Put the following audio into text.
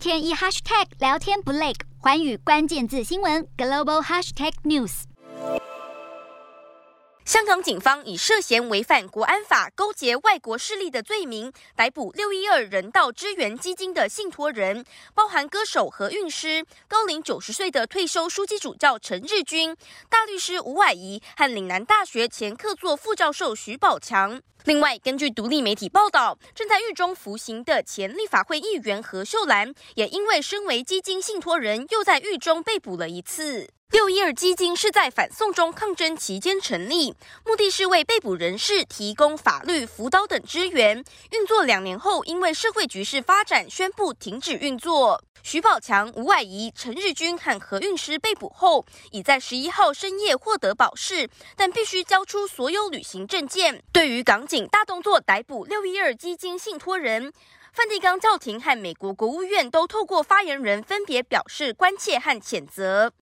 天一 hashtag 聊天不累，寰宇关键字新闻 global hashtag news。香港警方以涉嫌违反国安法、勾结外国势力的罪名，逮捕六一二人道支援基金的信托人，包含歌手何韵诗、高龄九十岁的退休书记主教陈日君、大律师吴霭仪和岭南大学前客座副教授徐宝强。另外，根据独立媒体报道，正在狱中服刑的前立法会议员何秀兰，也因为身为基金信托人，又在狱中被捕了一次。六一二基金是在反送中抗争期间成立，目的是为被捕人士提供法律辅导等支援。运作两年后，因为社会局势发展，宣布停止运作。徐宝强、吴婉仪、陈日君和何韵诗被捕后，已在十一号深夜获得保释，但必须交出所有旅行证件。对于港警大动作逮捕六一二基金信托人，梵蒂冈教廷和美国国务院都透过发言人分别表示关切和谴责。